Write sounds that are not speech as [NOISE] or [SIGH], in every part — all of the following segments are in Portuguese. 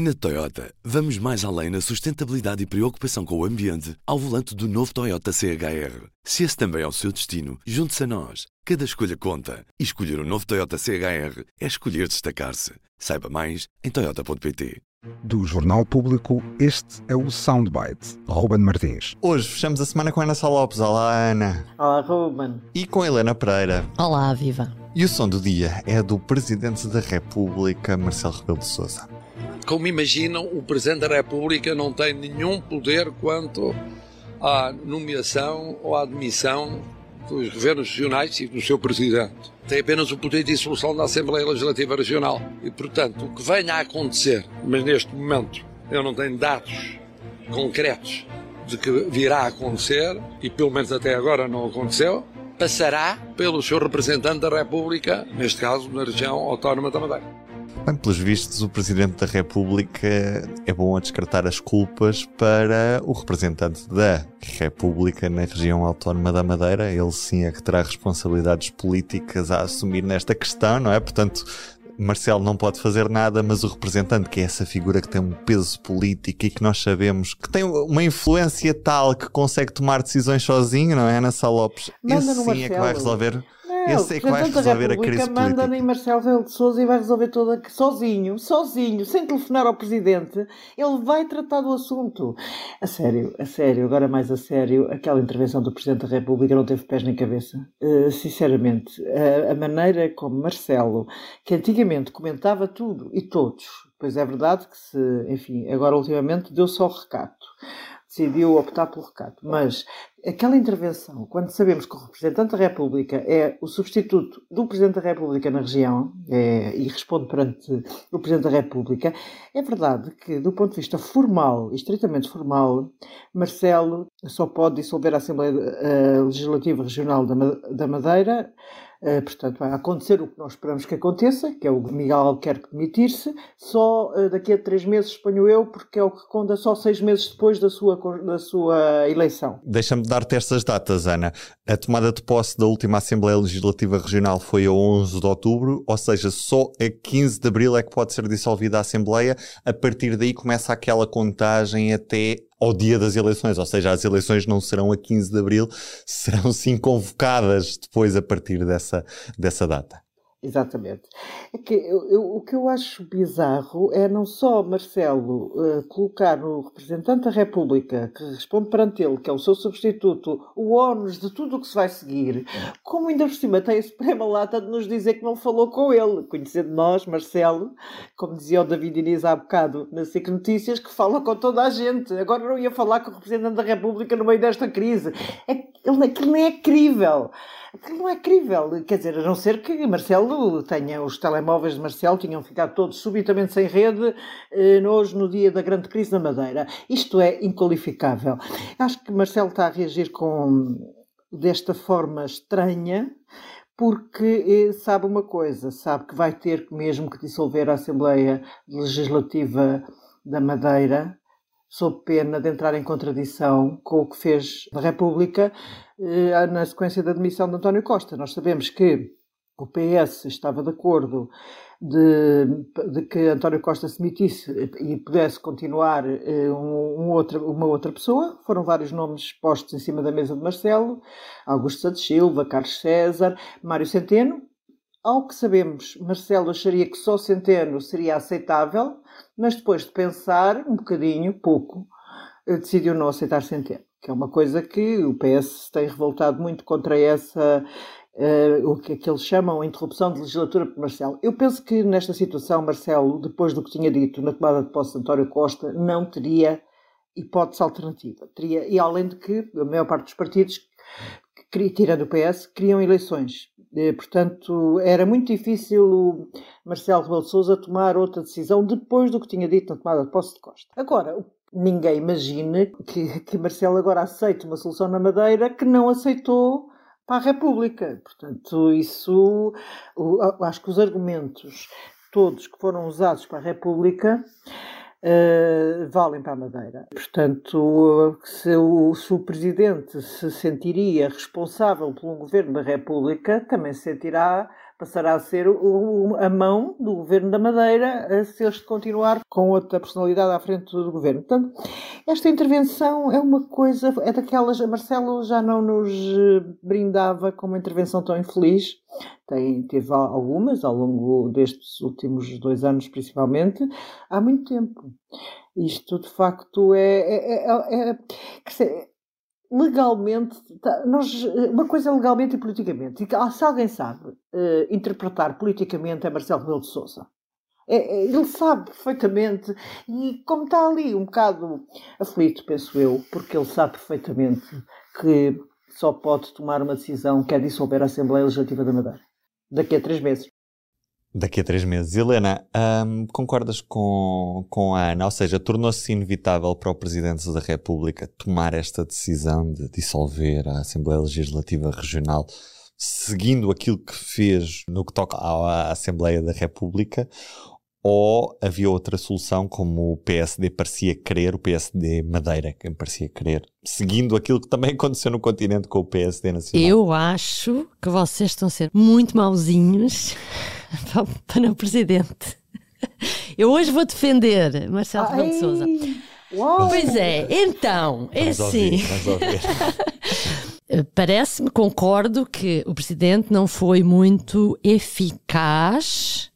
Na Toyota, vamos mais além na sustentabilidade e preocupação com o ambiente ao volante do novo Toyota CHR. Se esse também é o seu destino, junte-se a nós. Cada escolha conta. E escolher o um novo Toyota CHR é escolher destacar-se. Saiba mais em Toyota.pt. Do Jornal Público, este é o Soundbite. Ruben Martins. Hoje fechamos a semana com a Ana Sá Lopes. Olá, Ana. Olá, Ruben. E com a Helena Pereira. Olá, viva. E o som do dia é do Presidente da República, Marcelo Rebelo de Sousa. Como imaginam, o Presidente da República não tem nenhum poder quanto à nomeação ou à admissão dos governos regionais e do seu Presidente. Tem apenas o poder de dissolução da Assembleia Legislativa Regional. E, portanto, o que venha a acontecer, mas neste momento eu não tenho dados concretos de que virá a acontecer, e pelo menos até agora não aconteceu, passará pelo seu representante da República, neste caso na região autónoma da Madeira. Bem, pelos vistos, o Presidente da República é bom a descartar as culpas para o representante da República na região autónoma da Madeira. Ele sim é que terá responsabilidades políticas a assumir nesta questão, não é? Portanto, Marcelo não pode fazer nada, mas o representante, que é essa figura que tem um peso político e que nós sabemos que tem uma influência tal que consegue tomar decisões sozinho, não é? Ana Sá Lopes, esse sim é que vai resolver esse é que vai resolver a crise manda política. nem Marcelo Rebelo de Sousa e vai resolver toda sozinho, sozinho, sem telefonar ao Presidente. Ele vai tratar do assunto. A sério, a sério, agora mais a sério, aquela intervenção do Presidente da República não teve pés nem cabeça. Uh, sinceramente, a, a maneira como Marcelo, que antigamente comentava tudo e todos, pois é verdade que se, enfim, agora ultimamente deu só recato decidiu optar pelo recato. Mas aquela intervenção, quando sabemos que o representante da República é o substituto do Presidente da República na região é, e responde perante o Presidente da República, é verdade que, do ponto de vista formal, estritamente formal, Marcelo só pode dissolver a Assembleia uh, Legislativa Regional da Madeira Uh, portanto, vai acontecer o que nós esperamos que aconteça, que é o Miguel Alquerque demitir-se, só uh, daqui a três meses, suponho eu, porque é o que conta só seis meses depois da sua, da sua eleição. Deixa-me dar-te estas datas, Ana. A tomada de posse da última Assembleia Legislativa Regional foi a 11 de outubro, ou seja, só a 15 de abril é que pode ser dissolvida a Assembleia. A partir daí começa aquela contagem até ao dia das eleições, ou seja, as eleições não serão a 15 de abril, [LAUGHS] serão sim convocadas depois a partir dessa, dessa data. Exatamente. É que eu, eu, o que eu acho bizarro é não só Marcelo uh, colocar no representante da República, que responde perante ele, que é o seu substituto, o ónus de tudo o que se vai seguir, como ainda por cima tem a suprema lata de nos dizer que não falou com ele, conhecendo nós, Marcelo, como dizia o David Inês há bocado na SIC Notícias, que fala com toda a gente. Agora não ia falar com o representante da República no meio desta crise. É, ele, aquilo nem é crível. Aquilo não é crível. Quer dizer, a não ser que Marcelo tenha, os telemóveis de Marcelo tinham ficado todos subitamente sem rede eh, hoje no dia da grande crise na Madeira. Isto é inqualificável. Acho que Marcelo está a reagir com desta forma estranha, porque eh, sabe uma coisa, sabe que vai ter mesmo que dissolver a Assembleia Legislativa da Madeira, sob pena de entrar em contradição com o que fez na República eh, na sequência da demissão de António Costa. Nós sabemos que o PS estava de acordo de, de que António Costa se demitisse e pudesse continuar eh, um, um outra, uma outra pessoa. Foram vários nomes postos em cima da mesa de Marcelo, Augusto Santos Silva, Carlos César, Mário Centeno. Ao que sabemos, Marcelo acharia que só Centeno seria aceitável, mas depois de pensar um bocadinho, pouco, eh, decidiu não aceitar Centeno, que é uma coisa que o PS tem revoltado muito contra essa Uh, o que, que, eles chamam a interrupção de legislatura por Marcelo. Eu penso que nesta situação, Marcelo, depois do que tinha dito na tomada de posse de António Costa, não teria hipótese alternativa. Teria, e além de que a maior parte dos partidos, tirando o PS, criam eleições. Portanto, era muito difícil o Marcelo Rebelo de Sousa tomar outra decisão depois do que tinha dito na tomada de posse de Costa. Agora, ninguém imagina que, que Marcelo agora aceite uma solução na Madeira que não aceitou para a República. Portanto, isso, acho que os argumentos todos que foram usados para a República uh, valem para a Madeira. Portanto, se o, se o Presidente se sentiria responsável por um governo da República, também se sentirá passará a ser o, a mão do governo da Madeira se este continuar com outra personalidade à frente do governo. Portanto, esta intervenção é uma coisa, é daquelas. Marcelo já não nos brindava com uma intervenção tão infeliz. Tem, teve algumas ao longo destes últimos dois anos, principalmente, há muito tempo. Isto, de facto, é, é, é, é legalmente, tá, nós, uma coisa é legalmente e politicamente. E se alguém sabe uh, interpretar politicamente é Marcelo Rebelo de Sousa. É, é, ele sabe perfeitamente, e como está ali um bocado aflito, penso eu, porque ele sabe perfeitamente que só pode tomar uma decisão que é dissolver a Assembleia Legislativa da Madeira daqui a três meses. Daqui a três meses. Helena, concordas com, com a Ana? Ou seja, tornou-se inevitável para o Presidente da República tomar esta decisão de dissolver a Assembleia Legislativa Regional, seguindo aquilo que fez no que toca à Assembleia da República? Ou havia outra solução, como o PSD parecia querer, o PSD Madeira, que parecia querer, seguindo aquilo que também [LAUGHS] aconteceu no continente com o PSD Nacional? Eu acho que vocês estão a ser muito mauzinhos [LAUGHS] para o presidente. Eu hoje vou defender Marcelo Rebelo de Sousa. Pois é, então, é assim. [LAUGHS] Parece-me, concordo que o presidente não foi muito eficaz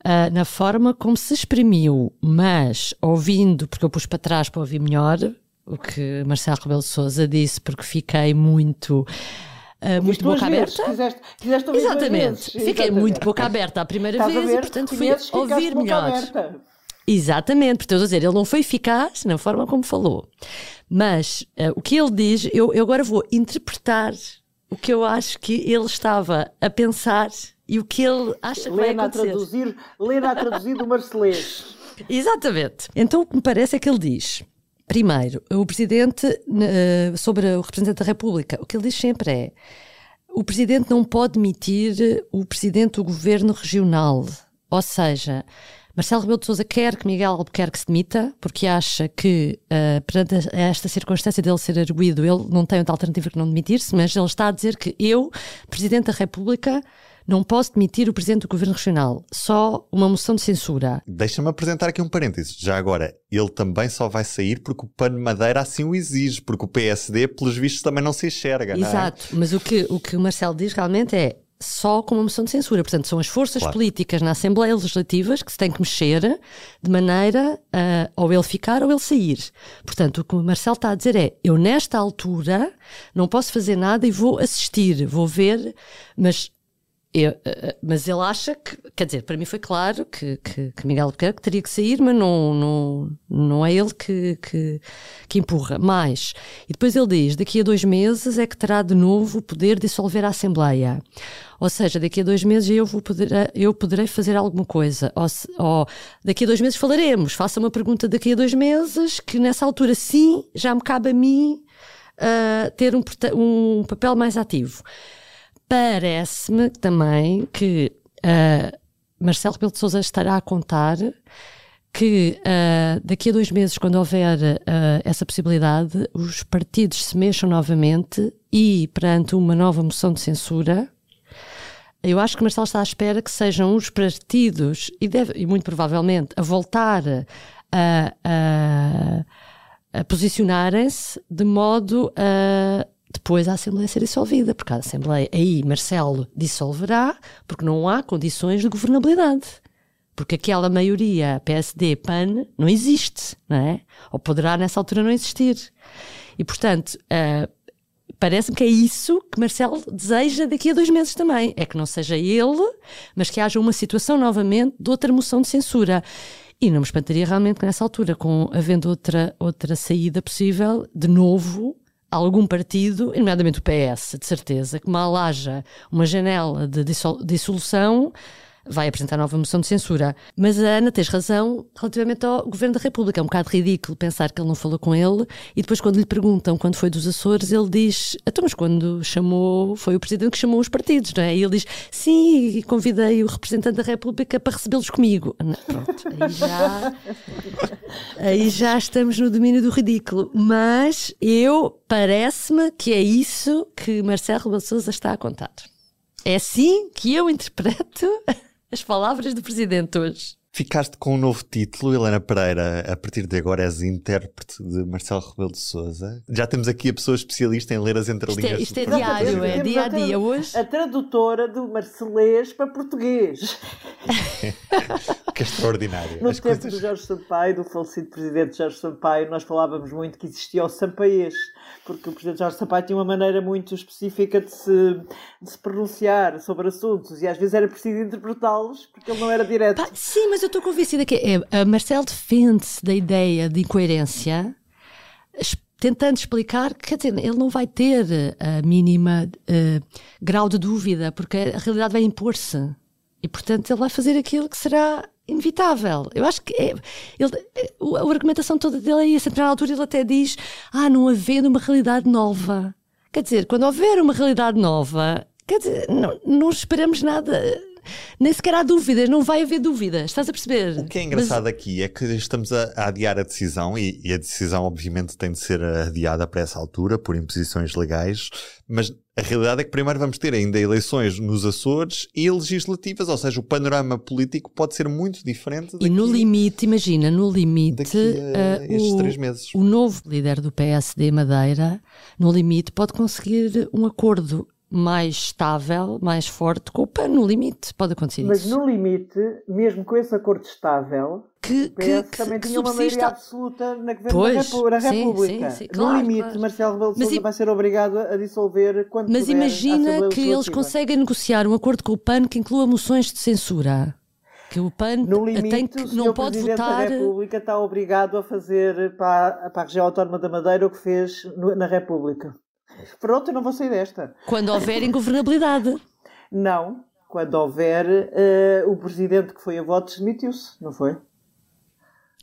uh, na forma como se exprimiu, mas ouvindo, porque eu pus para trás para ouvir melhor o que Marcelo Rebelo de Sousa disse, porque fiquei muito uh, muito boca aberta. Quiseste, quiseste Exatamente. Fiquei Exatamente. muito boca aberta a primeira Estás vez ver, e, portanto, fui ouvir melhor. Exatamente, portanto, a dizer, ele não foi eficaz na forma como falou. Mas uh, o que ele diz, eu, eu agora vou interpretar o que eu acho que ele estava a pensar e o que ele acha que Lena vai acontecer. A traduzir, Lena a traduzir do Marcelês. [LAUGHS] Exatamente. Então o que me parece é que ele diz Primeiro, o Presidente, sobre o Representante da República, o que ele diz sempre é o Presidente não pode demitir o Presidente do Governo Regional. Ou seja, Marcelo Rebelo de Sousa quer que Miguel Albuquerque se demita, porque acha que, uh, perante esta circunstância dele ser arguído, ele não tem outra alternativa que não demitir-se, mas ele está a dizer que eu, Presidente da República, não posso demitir o Presidente do Governo Regional, só uma moção de censura. Deixa-me apresentar aqui um parênteses. Já agora, ele também só vai sair porque o PAN Madeira assim o exige, porque o PSD, pelos vistos, também não se enxerga. Exato, é? mas o que, o que o Marcelo diz realmente é só com uma moção de censura. Portanto, são as forças claro. políticas na Assembleia Legislativa que se têm que mexer de maneira a ou ele ficar ou ele sair. Portanto, o que o Marcelo está a dizer é: eu, nesta altura, não posso fazer nada e vou assistir, vou ver, mas eu, eh, eh, mas ele acha que, quer dizer, para mim foi claro que, que, que Miguel Albuquerque teria que sair, mas não, não, não é ele que, que, que, empurra. Mais, e depois ele diz: daqui a dois meses é que terá de novo o poder de dissolver a Assembleia. Ou seja, daqui a dois meses eu, vou poder, eu poderei fazer alguma coisa. Ou, ou daqui a dois meses falaremos. Faça uma pergunta daqui a dois meses, que nessa altura sim já me cabe a mim uh, ter um, um papel mais ativo. Parece-me também que uh, Marcelo Rebelo de Sousa estará a contar que uh, daqui a dois meses, quando houver uh, essa possibilidade, os partidos se mexam novamente e, perante uma nova moção de censura, eu acho que Marcelo está à espera que sejam os partidos, e, deve, e muito provavelmente, a voltar a, a, a posicionarem-se de modo a depois a Assembleia ser dissolvida, porque a Assembleia, aí Marcelo dissolverá, porque não há condições de governabilidade. Porque aquela maioria PSD-PAN não existe, não é? Ou poderá nessa altura não existir. E, portanto, uh, parece-me que é isso que Marcelo deseja daqui a dois meses também. É que não seja ele, mas que haja uma situação novamente de outra moção de censura. E não me espantaria realmente que nessa altura, com havendo outra, outra saída possível, de novo, algum partido, nomeadamente o PS, de certeza, que mal haja uma janela de dissolução, vai apresentar nova moção de censura. Mas a Ana tens razão relativamente ao Governo da República. É um bocado ridículo pensar que ele não falou com ele e depois quando lhe perguntam quando foi dos Açores, ele diz, então mas quando chamou, foi o Presidente que chamou os partidos, não é? E ele diz, sim, convidei o representante da República para recebê-los comigo. Pronto, [LAUGHS] aí já, aí já estamos no domínio do ridículo. Mas eu, parece-me que é isso que Marcelo Rebelo está a contar. É assim que eu interpreto as palavras do Presidente hoje. Ficaste com um novo título, Helena Pereira. A partir de agora és intérprete de Marcelo Rebelo de Souza. Já temos aqui a pesa especialista em ler as entrelinhas. Isto é, isto é diário, é dia a dia hoje. A tradutora do marcelês para português. [LAUGHS] que é extraordinário. No As tempo coisas... do Jorge Sampaio, do falecido presidente Jorge Sampaio, nós falávamos muito que existia o Sampaês, porque o presidente Jorge Sampaio tinha uma maneira muito específica de se, de se pronunciar sobre assuntos e às vezes era preciso interpretá-los porque ele não era direto. Pá, sim, mas eu estou convencida que é, a Marcel defende-se da ideia de incoerência tentando explicar que quer dizer, ele não vai ter a mínima uh, grau de dúvida, porque a realidade vai impor-se. E, portanto, ele vai fazer aquilo que será inevitável. Eu acho que é, ele, é, a argumentação toda dele é isso. A altura ele até diz: Ah, não havendo uma realidade nova. Quer dizer, quando houver uma realidade nova, quer dizer, não, não esperamos nada nem sequer há dúvidas, não vai haver dúvidas, estás a perceber? O que é engraçado Mas... aqui é que estamos a, a adiar a decisão e, e, a decisão obviamente tem de ser adiada para essa altura por imposições legais, mas a realidade é que primeiro vamos ter ainda eleições nos Açores e legislativas, ou seja, o panorama político pode ser muito diferente. Daqui, e no limite, imagina, no limite, uh, estes o, três meses. o novo líder do PSD Madeira, no limite, pode conseguir um acordo mais estável, mais forte, com o PAN no limite. Pode acontecer Mas isso. no limite, mesmo com esse acordo estável, que, PS que, também que, tinha uma maioria absoluta na, pois, na República. Sim, sim, claro, no limite, claro. Marcelo Rebelo de Sousa vai ser obrigado a dissolver quando Mas imagina que eles conseguem negociar um acordo com o PAN que inclua moções de censura. Que o PAN no limite, tem que, não pode Presidente votar. A República está obrigado a fazer para, para a região autónoma da Madeira o que fez na República. Pronto, eu não vou sair desta. Quando houver ingovernabilidade. Não. Quando houver, uh, o presidente que foi a votos demitiu-se, não foi?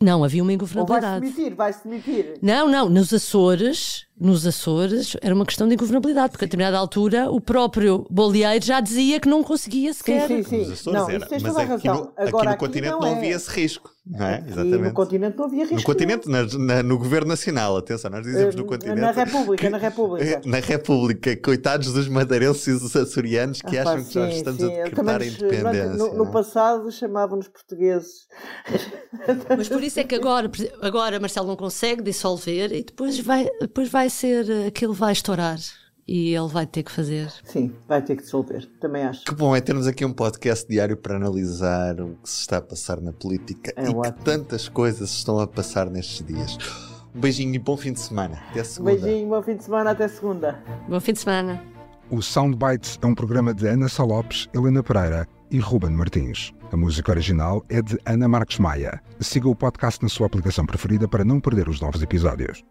Não, havia uma ingovernabilidade. vai-se demitir, vai-se demitir. Não, não, nos Açores, nos Açores era uma questão de ingovernabilidade, porque a determinada altura o próprio Bolieiro já dizia que não conseguia sequer. Sim, sim, sim. Nos Açores não, era, mas aqui no, Agora, aqui no continente não, não havia é. esse risco. Não é? Exatamente. no continente não havia risco. No continente, na, na, no governo nacional, atenção, nós dizemos no continente. Na República, na República. Na República, coitados dos madeirenses e dos açorianos que ah, acham pá, que já estamos sim. a decretar a independência. No, no passado chamavam-nos portugueses. [LAUGHS] Mas por isso é que agora, agora Marcelo não consegue dissolver e depois vai, depois vai ser, aquilo vai estourar e ele vai ter que fazer. Sim, vai ter que dissolver, também acho. Que bom é termos aqui um podcast diário para analisar o que se está a passar na política é e ótimo. que tantas coisas estão a passar nestes dias. Um beijinho e bom fim de semana. Até segunda. Um beijinho, bom fim de semana, até segunda. Bom fim de semana. O Soundbites é um programa de Ana Salopes, Helena Pereira e Ruben Martins. A música original é de Ana Marques Maia. Siga o podcast na sua aplicação preferida para não perder os novos episódios.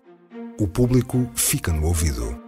O público fica no ouvido.